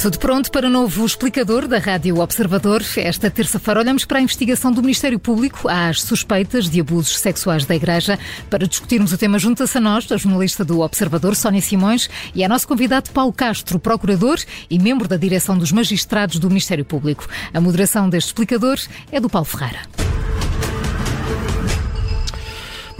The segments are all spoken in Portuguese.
Tudo pronto para o novo explicador da Rádio Observador. Esta terça-feira olhamos para a investigação do Ministério Público às suspeitas de abusos sexuais da Igreja. Para discutirmos o tema, junta-se a nós, a jornalista do Observador, Sónia Simões, e a nosso convidado Paulo Castro, procurador e membro da direção dos magistrados do Ministério Público. A moderação deste explicador é do Paulo Ferreira.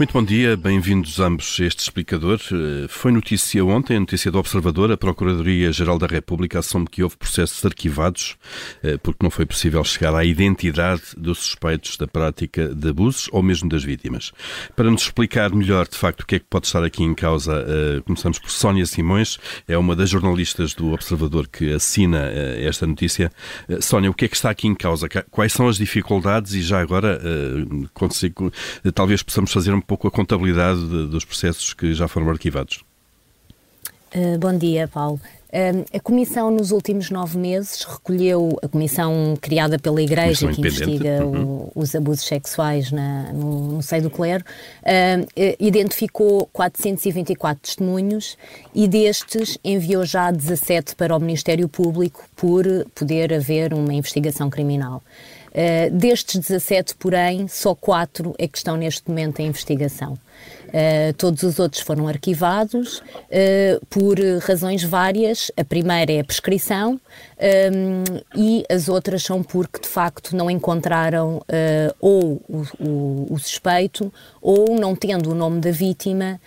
Muito bom dia, bem-vindos ambos a este explicador. Eh, foi notícia ontem, notícia do Observador, a Procuradoria-Geral da República assume que houve processos arquivados eh, porque não foi possível chegar à identidade dos suspeitos da prática de abusos ou mesmo das vítimas. Para nos explicar melhor, de facto, o que é que pode estar aqui em causa, eh, começamos por Sónia Simões, é uma das jornalistas do Observador que assina esta notícia. Sónia, o que é que está aqui em causa? Quais são as dificuldades e já agora, consigo, talvez possamos fazer um pouco a contabilidade de, dos processos que já foram arquivados. Uh, bom dia, Paulo. Uh, a Comissão, nos últimos nove meses, recolheu, a Comissão criada pela Igreja, que investiga uhum. o, os abusos sexuais na, no, no, seio do clero, uh, identificou 424 testemunhos e destes enviou já 17 para o Ministério Público por poder haver uma investigação criminal. Uh, destes 17, porém, só 4 é que estão neste momento em investigação. Uh, todos os outros foram arquivados uh, por razões várias. A primeira é a prescrição um, e as outras são porque, de facto, não encontraram uh, ou o, o, o, suspeito ou, não tendo o nome da vítima,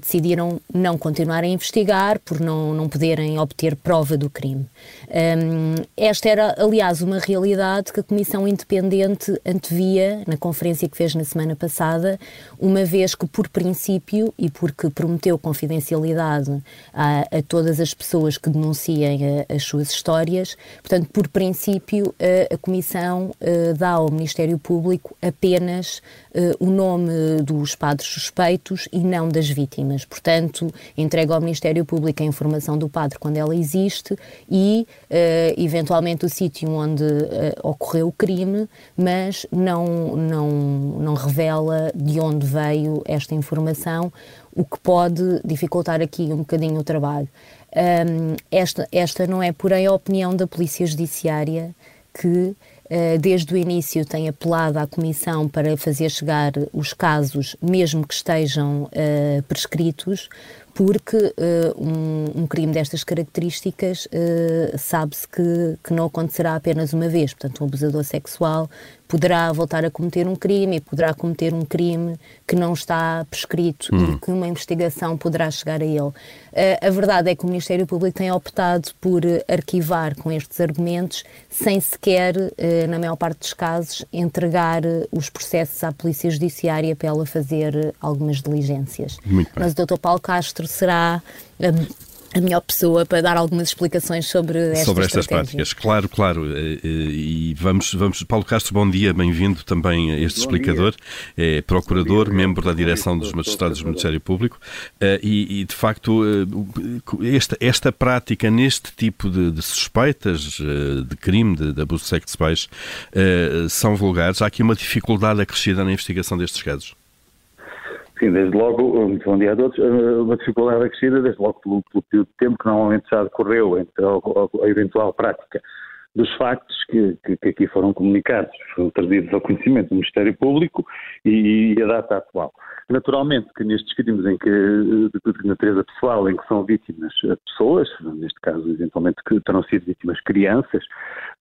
decidiram não continuar a investigar por não, não poderem obter prova do crime. Um, esta era, aliás, uma realidade que a Comissão Independente antevia na conferência que fez na semana passada, uma vez que, por princípio e porque prometeu confidencialidade a, a todas as pessoas que denunciem as suas histórias, portanto, por princípio, a, a Comissão eh, dá ao Ministério Público apenas uh, o nome dos padres suspeitos e não das vítimas. Portanto, entrega ao Ministério Público a informação do padre quando ela existe e, uh, eventualmente, o sítio onde ocorreu o crime, mas não, não, não revela de onde veio esta informação, o que pode dificultar aqui um bocadinho o trabalho. Um, esta, esta não é, porém, a opinião da Polícia Judiciária que eh, desde o início tem apelado à Comissão para fazer chegar os casos, mesmo que estejam uh, prescritos, porque uh, um, um, crime destas características uh, sabe-se que, que não acontecerá apenas uma vez. Portanto, um abusador sexual poderá voltar a cometer um crime e poderá cometer um crime que não está prescrito hum. e que uma investigação poderá chegar a ele. Uh, a verdade é que o Ministério Público tem optado por arquivar com estes argumentos sem sequer, na maior parte dos casos, entregar os processos à Polícia Judiciária para ela fazer algumas diligências. Mas o Dr. Paulo Castro será a melhor pessoa para dar algumas explicações sobre estas, sobre estas práticas. Claro, claro. Eh, eh, e vamos, vamos. Paulo Castro, bom dia, bem-vindo também a este bom explicador. Dia. É procurador, dia, membro da direção dos magistrados do Ministério Público. Eh, e, e de facto, esta, esta prática neste tipo de, de suspeitas de crime, de, de abuso sexuais, são vulgares. Há aqui uma dificuldade acrescida na investigação destes casos. Sim, desde logo, muito bom dia a todos, eh, uma dificuldade acrescida, desde logo pelo, pelo período de tempo que normalmente já decorreu entre a, a eventual prática dos factos que, que, que, aqui foram comunicados, trazidos ao conhecimento do Ministério Público e, e a data atual. Naturalmente que nestes crimes em que, de natureza pessoal, em que são vítimas pessoas, neste caso eventualmente que terão sido vítimas crianças,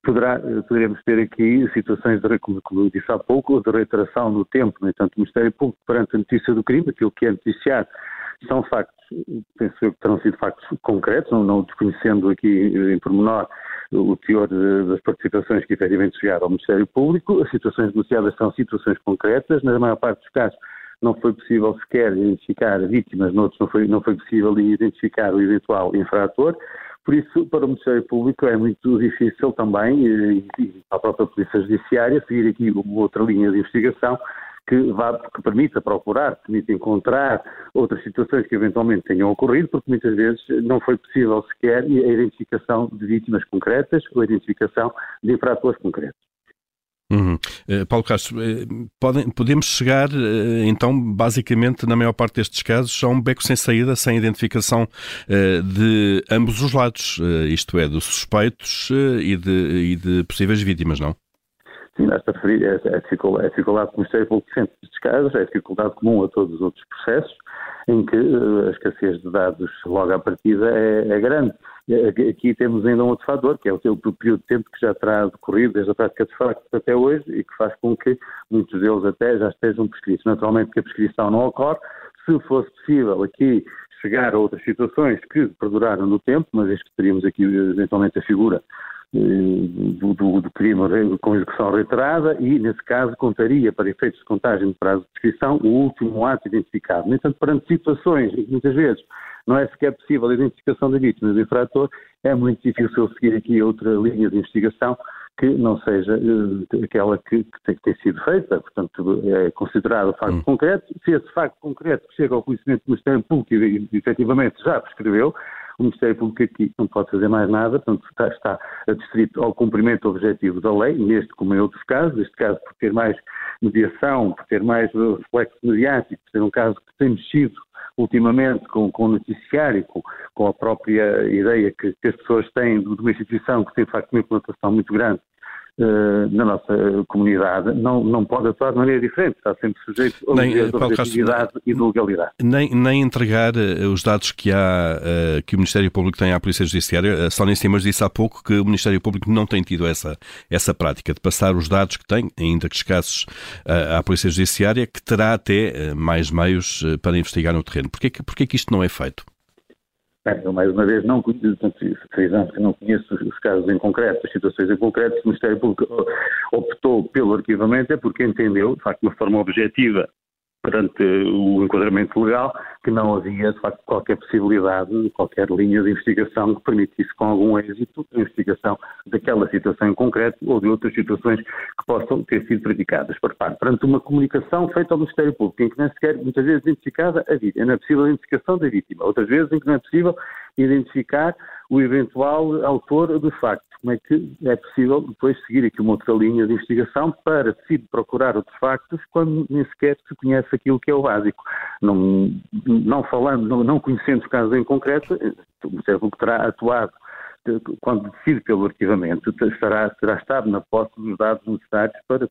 poderá, poderemos ter aqui situações, de, como eu disse há pouco, de reiteração no tempo. No entanto, o Ministério Público, perante a notícia do crime, aquilo que é noticiado, são factos, penso eu que terão sido factos concretos, não, não desconhecendo aqui em pormenor o teor das participações que efetivamente chegaram ao Ministério Público. As situações denunciadas são situações concretas, na maior parte dos casos não foi possível sequer identificar vítimas, noutros não foi, não foi possível identificar o eventual infrator. Por isso, para o Ministério Público é muito difícil também, e, e para a própria Polícia Judiciária, seguir aqui uma outra linha de investigação que, vá, que permita procurar, permita encontrar outras situações que eventualmente tenham ocorrido, porque muitas vezes não foi possível sequer a identificação de vítimas concretas ou a identificação de infratores concretos. Uhum. Uh, Paulo Castro, uh, podem, podemos chegar, uh, então, basicamente, na maior parte destes casos, a um beco sem saída, sem identificação de ambos os lados, isto é, dos suspeitos e de, e de possíveis vítimas, não? Sim, referir a, a, dificuldade, a dificuldade que o Ministério Público sente casos, é a dificuldade comum a todos os outros processos, em que a escassez de dados logo à partida é, é grande. Aqui temos ainda um outro fator, que é o período de tempo que já terá decorrido desde a prática de facto até hoje e que faz com que muitos deles até já estejam prescritos. Naturalmente que a prescrição não ocorre. Se fosse possível aqui chegar a outras situações que perduraram no tempo, mas vez que teríamos aqui eventualmente a figura eh, do, do, do, crime com execução reiterada e, nesse caso, contaria para efeitos de contagem de prazo de prescrição o último ato identificado. No entanto, perante situações em que muitas vezes não é sequer possível a identificação da vítima do infrator, é muito difícil seguir aqui outra linha de investigação que não seja uh, aquela que, que, tem, que, tem, sido feita, portanto é considerado facto hum. concreto. Se esse facto concreto chega ao conhecimento do Ministério Público e efetivamente já prescreveu, o Ministério Público aqui não pode fazer mais nada, portanto está, está adstrito ao cumprimento objetivo da lei, neste como em outros casos, neste caso por ter mais mediação, por ter mais reflexo mediático, por ser um caso que tem mexido ultimamente com, com o noticiário, com, com a própria ideia que, que, as pessoas têm de uma instituição que tem de facto uma implantação muito grande na nossa comunidade não, não pode atuar de maneira diferente, está sempre sujeito a nem, de objetividade e de legalidade. Nem, nem entregar uh, os dados que, há, que o Ministério Público tem à Polícia Judiciária. A Sónia Simas disse há pouco que o Ministério Público não tem tido essa, essa prática de passar os dados que tem, ainda que escassos, à Polícia Judiciária, que terá até mais meios para investigar no terreno. Porquê que, porquê que isto não é feito? Bem, eu mais uma vez não conheço, que não conheço os casos em concreto, as situações em concreto, o Ministério Público optou pelo arquivamento é porque entendeu, de facto, de uma forma objetiva perante o enquadramento legal, que não havia, de facto, qualquer possibilidade, qualquer linha de investigação que permitisse com algum êxito a investigação daquela situação em concreto ou de outras situações que possam ter sido praticadas por parte. Perante uma comunicação feita ao Ministério Público, em que é sequer, muitas vezes, identificada a vítima, não é possível a identificação da vítima, outras vezes em que não é possível identificar o eventual autor do facto. Como é que é possível depois seguir aqui uma outra linha de investigação para se procurar outros factos quando nem sequer se conhece aquilo que é o básico? Não, não falando, não, não conhecendo os casos em concreto, o Ministério Público terá atuado quando decide pelo arquivamento, estará, terá estado na posse dos dados necessários para,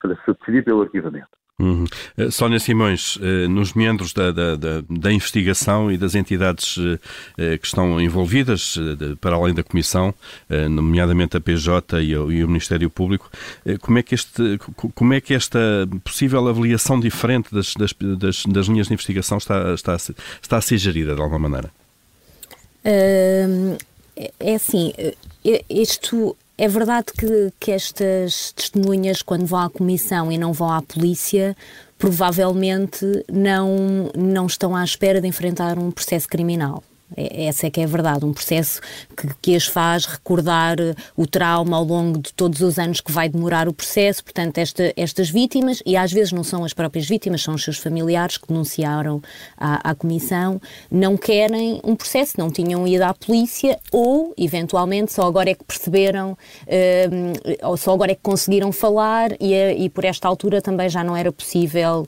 para se decidir pelo arquivamento. Uhum. Uh, Sónia Simões, uh, nos meandros da, da, da, da, investigação e das entidades uh, que estão envolvidas, para além da Comissão, nomeadamente a PJ e o, Ministério Público, como, é que este, como é que esta possível avaliação diferente das, das, das, das linhas de investigação está, está, está a ser gerida de alguma maneira? é assim, isto é verdade que, que estas testemunhas, quando vão à comissão e não vão à polícia, provavelmente não, não estão à espera de enfrentar um processo criminal. É, essa é que é a verdade, um processo que, que as faz recordar eh, o trauma ao longo de todos os anos que vai demorar o processo. Portanto, esta, estas vítimas, e às vezes não são as próprias vítimas, são os seus familiares que denunciaram à, à comissão, não querem um processo, não tinham ido à polícia ou, eventualmente, só agora é que perceberam, uh, ou só agora é que conseguiram falar e, e, por esta altura também já não era possível,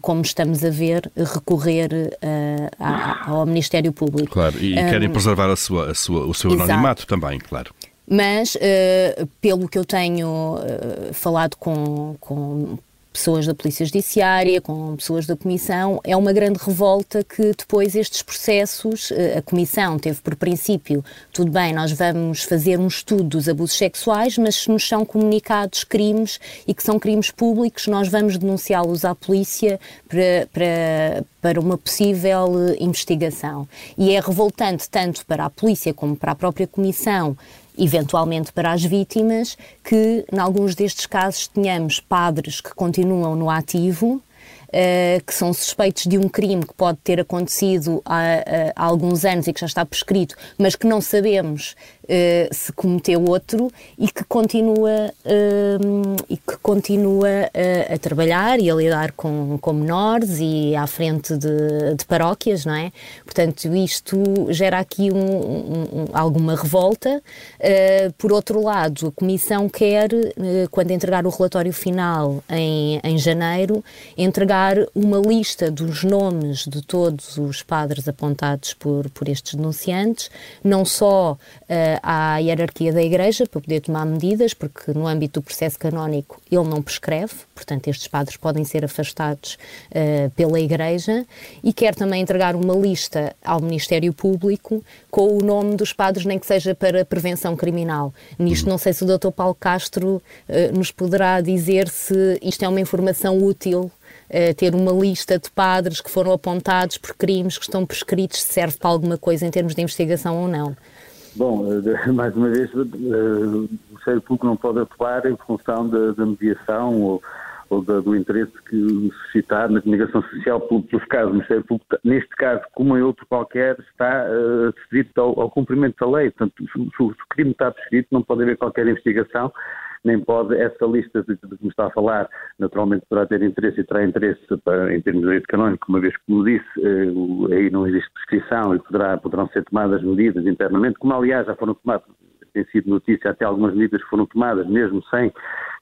como estamos a ver, recorrer uh, ao Ministério Público. Claro. Claro, e um, querem preservar a sua, a sua, o seu exato. anonimato também, claro. Mas, uh, pelo que eu tenho uh, falado com, com pessoas da Polícia Judiciária, com pessoas da Comissão, é uma grande revolta que depois estes processos, eh, a Comissão teve por princípio, tudo bem, nós vamos fazer um estudo dos abusos sexuais, mas se nos são comunicados crimes e que são crimes públicos, nós vamos denunciá-los à polícia para, para, para uma possível investigação. E é revoltante tanto para a polícia como para a própria Comissão eventualmente para as vítimas, que, em alguns destes casos, tenhamos padres que continuam no ativo, Uh, que são suspeitos de um crime que pode ter acontecido há, há, alguns anos e que já está prescrito, mas que não sabemos uh, se cometeu outro e que continua, uh, e que continua uh, a trabalhar e a lidar com, com menores e à frente de, de paróquias, não é? Portanto, isto gera aqui um, um, alguma revolta. por outro lado, a Comissão quer, quando entregar o relatório final em, em janeiro, entregar uma lista dos nomes de todos os padres apontados por, por estes denunciantes, não só uh, à hierarquia da Igreja para poder tomar medidas, porque no âmbito do processo canónico ele não prescreve, portanto estes padres podem ser afastados uh, pela Igreja, e quer também entregar uma lista ao Ministério Público com o nome dos padres, nem que seja para prevenção criminal. Nisto não sei se o Dr. Paulo Castro uh, nos poderá dizer se isto é uma informação útil Uh, ter uma lista de padres que foram apontados por crimes que estão prescritos, se serve para alguma coisa em termos de investigação ou não. Bom, eh, mais uma vez, eh, o Ministério Público não pode atuar em função da, da mediação ou, ou da, do interesse que suscitar na comunicação social pelos casos. O Ministério Público, neste caso, como em outro qualquer, está uh, ao, ao, cumprimento da lei. Portanto, se, se o crime está prescrito, não pode haver qualquer investigação nem pode essa lista de, que me está a falar, naturalmente poderá ter interesse e terá interesse para, em termos de direito canónico, uma vez que, como disse, eh, aí não existe prescrição e poderá, poderão ser tomadas medidas internamente, como aliás já foram tomadas, tem sido notícia até algumas medidas que foram tomadas, mesmo sem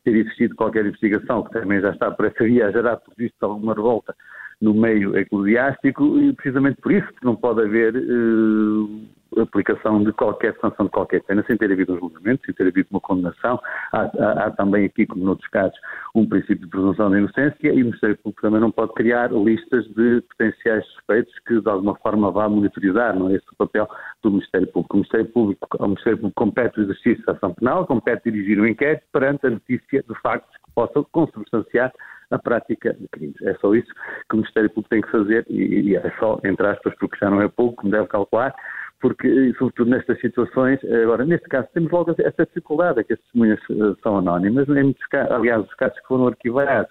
ter existido qualquer investigação, que também já está por essa via a gerar, por visto, alguma revolta no meio eclesiástico, e precisamente por isso não pode haver eh, aplicação de qualquer sanção de qualquer pena, sem ter havido um julgamento, sem ter havido uma condenação. Há, há, há também aqui, como noutros casos, um princípio de presunção de inocência e o Ministério Público também não pode criar listas de potenciais suspeitos que de alguma forma vá monitorizar, não é esse o papel do Ministério Público. O Ministério Público, ao Ministério Público compete o exercício da ação penal, compete dirigir um inquérito perante a notícia de factos que possam consubstanciar a prática de crimes. É só isso que o Ministério Público tem que fazer e, e é só, entre aspas, porque já não é pouco, como deve calcular, porque, sobretudo nestas situações, agora, neste caso, temos logo essa dificuldade, é que as testemunhas eh, são anónimas, em muitos casos, aliás, os casos que foram arquivados,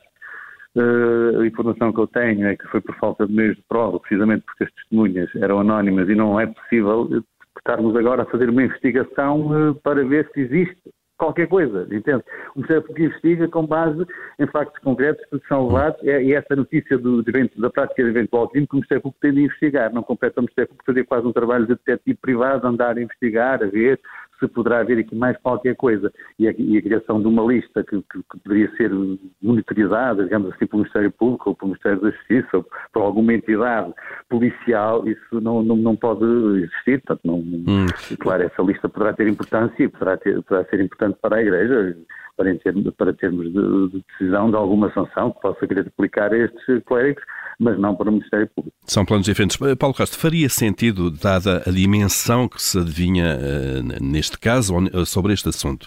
uh, a informação que eu tenho é que foi por falta de meios de prova, precisamente porque as testemunhas eram anónimas e não é possível estarmos agora a fazer uma investigação uh, para ver se existe qualquer coisa, entende? O Ministério Público investiga com base em factos concretos que são levados é, e essa notícia do, evento, da prática de eventual crime que o Ministério Público tem de investigar, não compete ao Ministério Público fazer quase um trabalho de detetive privado, andar a investigar, a ver se poderá haver aqui mais qualquer coisa. E a, e a criação de uma lista que, que, que, poderia ser monitorizada, digamos assim, pelo Ministério Público ou pelo Ministério da Justiça ou por alguma entidade policial, isso não, não, não pode existir. Portanto, não, hum. Claro, essa lista poderá ter importância e poderá, ter, poderá ser importante para a Igreja para, termos, para termos de, de, decisão de alguma sanção que possa querer aplicar a estes clérigos, mas não para o Ministério Público. São planos diferentes. Eh, Paulo Castro, faria sentido, dada a dimensão que se adivinha uh, neste caso, sobre este assunto,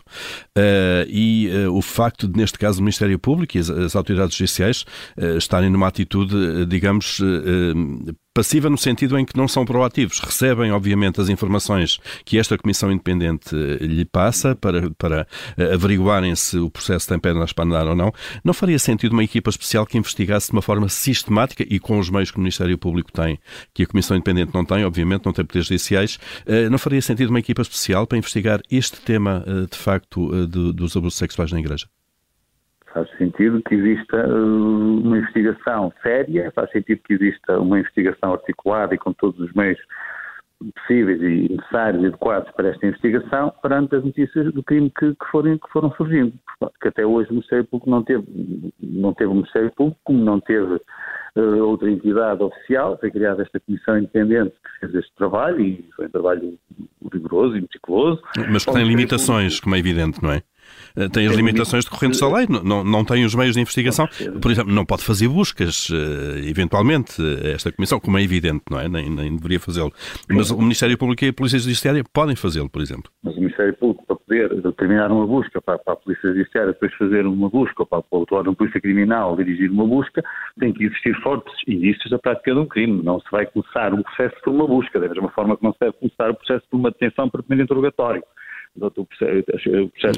uh, e uh, o facto de, neste caso, o Ministério Público e as, as autoridades judiciais estarem numa atitude, digamos, Passiva no sentido em que não são proativos. Recebem, obviamente, as informações que esta Comissão Independente eh, lhe passa para, para eh, averiguarem se o processo tem pernas para andar ou não. Não faria sentido uma equipa especial que investigasse de uma forma sistemática e com os meios que o Ministério Público tem, que a Comissão Independente não tem, obviamente, não tem poderes judiciais. Eh, não faria sentido uma equipa especial para investigar este tema, de facto, dos abusos sexuais na Igreja? Faz sentido que exista uh, uma investigação séria, faz sentido que exista uma investigação articulada e com todos os meios possíveis e necessários e adequados para esta investigação perante as notícias do crime que, que, forem, que foram surgindo. Porque até hoje o Ministério Público não teve, não teve o Ministério Público, como não teve uh, outra entidade oficial, foi criada esta comissão independente que fez este trabalho e foi um trabalho rigoroso e meticuloso. Mas que tem limitações, como é evidente, não é? Eh, tem as limitações decorrentes da lei, não, não tem os meios de investigação. Por exemplo, não pode fazer buscas, eh, eventualmente, esta Comissão, como é evidente, não é? Nem, nem deveria fazê-lo. Mas o Ministério Público e a Polícia Judiciária podem fazê-lo, por exemplo. Mas o Ministério Público, para poder determinar uma busca, para, para a Polícia Judiciária depois fazer uma busca, ou para, para o órgão de Polícia Criminal dirigir uma busca, tem que existir fortes indícios da prática de um crime. Não se vai começar um processo por uma busca, da mesma forma que não se deve começar o processo por uma detenção por primeiro interrogatório.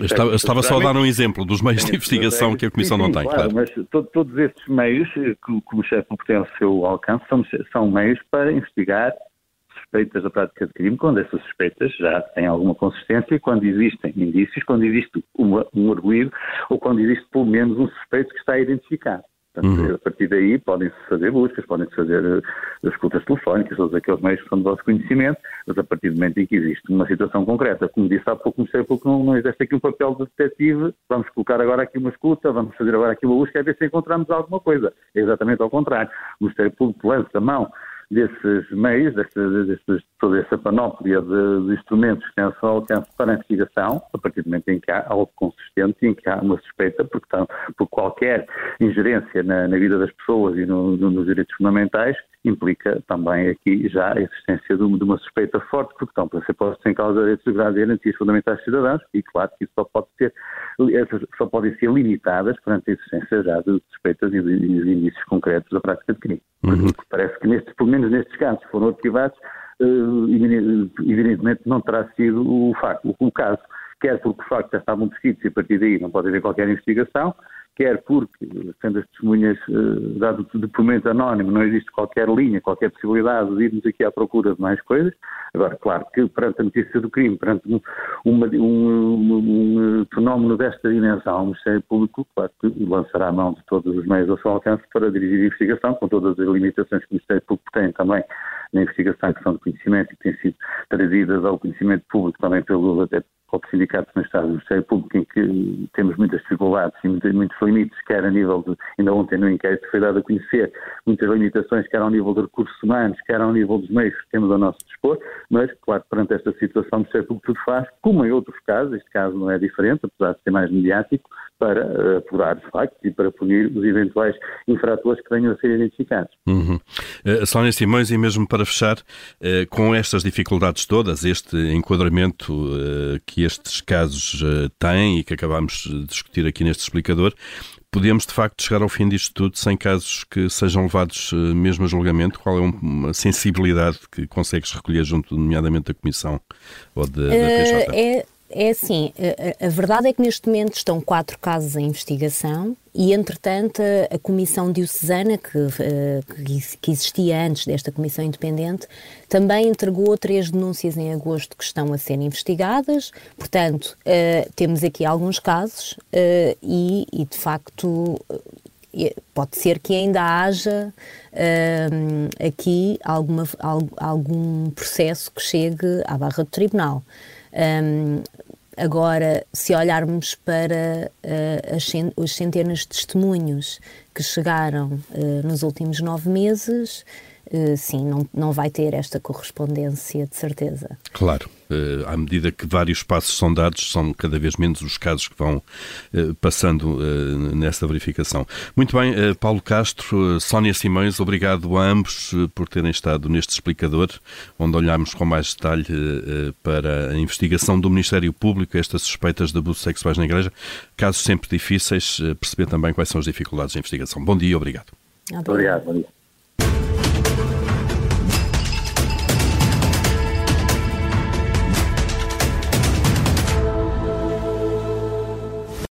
Estava, estava só a dar um exemplo dos meios de investigação que a Comissão sim, sim, não tem, claro. claro. Mas todos esses meios que, que o chefe tem ao seu alcance são, são meios para investigar suspeitas da prática de crime, quando essas suspeitas já têm alguma consistência, quando existem indícios, quando existe uma, um arguído ou quando existe pelo menos um suspeito que está identificado. Portanto, uhum. a partir daí podem-se fazer buscas, podem-se fazer uh, escutas telefónicas, todos aqueles meios que são do vosso conhecimento, mas a partir do momento em que existe uma situação concreta, como disse há pouco, Ministério Público não, não existe aqui um papel de detetive, vamos colocar agora aqui uma escuta, vamos fazer agora aqui uma busca, a ver se encontramos alguma coisa. É exatamente ao contrário. O Ministério Público lança a mão desses meios, desta, toda essa panóplia de, de, instrumentos que têm ao alcance para a investigação, a partir do momento em que há algo consistente em que há uma suspeita, porque estão, por qualquer ingerência na, na, vida das pessoas e no, no, nos direitos fundamentais, implica também aqui já a existência de uma, suspeita forte, porque estão para ser postos em causa direitos de segurança e garantias fundamentais dos cidadãos, e claro que isso só pode ser, só podem ser limitadas perante a existência já de suspeitas e de, de indícios concretos da prática de crime. Uhum. Parece que, nestes, pelo menos nestes casos, foram arquivados, uh, evidentemente não terá sido o, facto, o, caso. Quer porque o facto já estavam descritos e a partir daí não pode haver qualquer investigação, quer porque, sendo as testemunhas uh, dado depoimento anónimo, não existe qualquer linha, qualquer possibilidade de irmos aqui à procura de mais coisas. Agora, claro que perante a notícia do crime, perante um, uma, um, um, um fenómeno desta dimensão, o Ministério Público, claro lançará a mão de todos os meios ao seu alcance para dirigir a investigação, com todas as limitações que o Ministério Público tem também na investigação que são de conhecimento e que têm sido trazidas ao conhecimento público também pelo, até próprio sindicato no Estado do Ministério Público, em que temos muitas dificuldades e muitos limites, quer a nível de, ainda ontem no inquérito foi dado a conhecer, muitas limitações, quer ao nível de recursos humanos, quer ao nível dos meios que temos ao nosso dispor, mas, claro, perante esta situação, o Ministério Público tudo faz, como em outros casos, este caso não é diferente, apesar de ser mais mediático, para apurar os factos e para punir os eventuais infratores que venham a ser identificados. Uhum. Uh, Sónia Simões, e mesmo para fechar, uh, com estas dificuldades todas, este enquadramento uh, que estes casos têm e que acabámos de discutir aqui neste explicador, podemos de facto chegar ao fim disto tudo sem casos que sejam levados mesmo a julgamento? Qual é uma sensibilidade que consegues recolher junto, nomeadamente, da Comissão ou da, da PJ? É é assim, a, a, verdade é que neste momento estão quatro casos em investigação e, entretanto, a, a Comissão Diocesana, que, eh, que, existia antes desta Comissão Independente, também entregou três denúncias em agosto que estão a ser investigadas. Portanto, uh, temos aqui alguns casos uh, e, e, de facto, pode ser que ainda haja uh, aqui alguma, algum processo que chegue à barra do tribunal. Um, agora, se olharmos para uh, as, as, centenas de testemunhos que chegaram uh, nos últimos nove meses, sim, não, não vai ter esta correspondência de certeza. Claro. Uh, à medida que vários passos são dados, são cada vez menos os casos que vão uh, passando nessa verificação. Muito bem, Paulo Castro, Sónia Simões, obrigado a ambos por terem estado neste explicador, onde olhámos com mais detalhe para a investigação do Ministério Público, estas suspeitas de abusos sexuais na Igreja, casos sempre difíceis, perceber também quais são as dificuldades de investigação. Bom dia, obrigado. Obrigado, dia.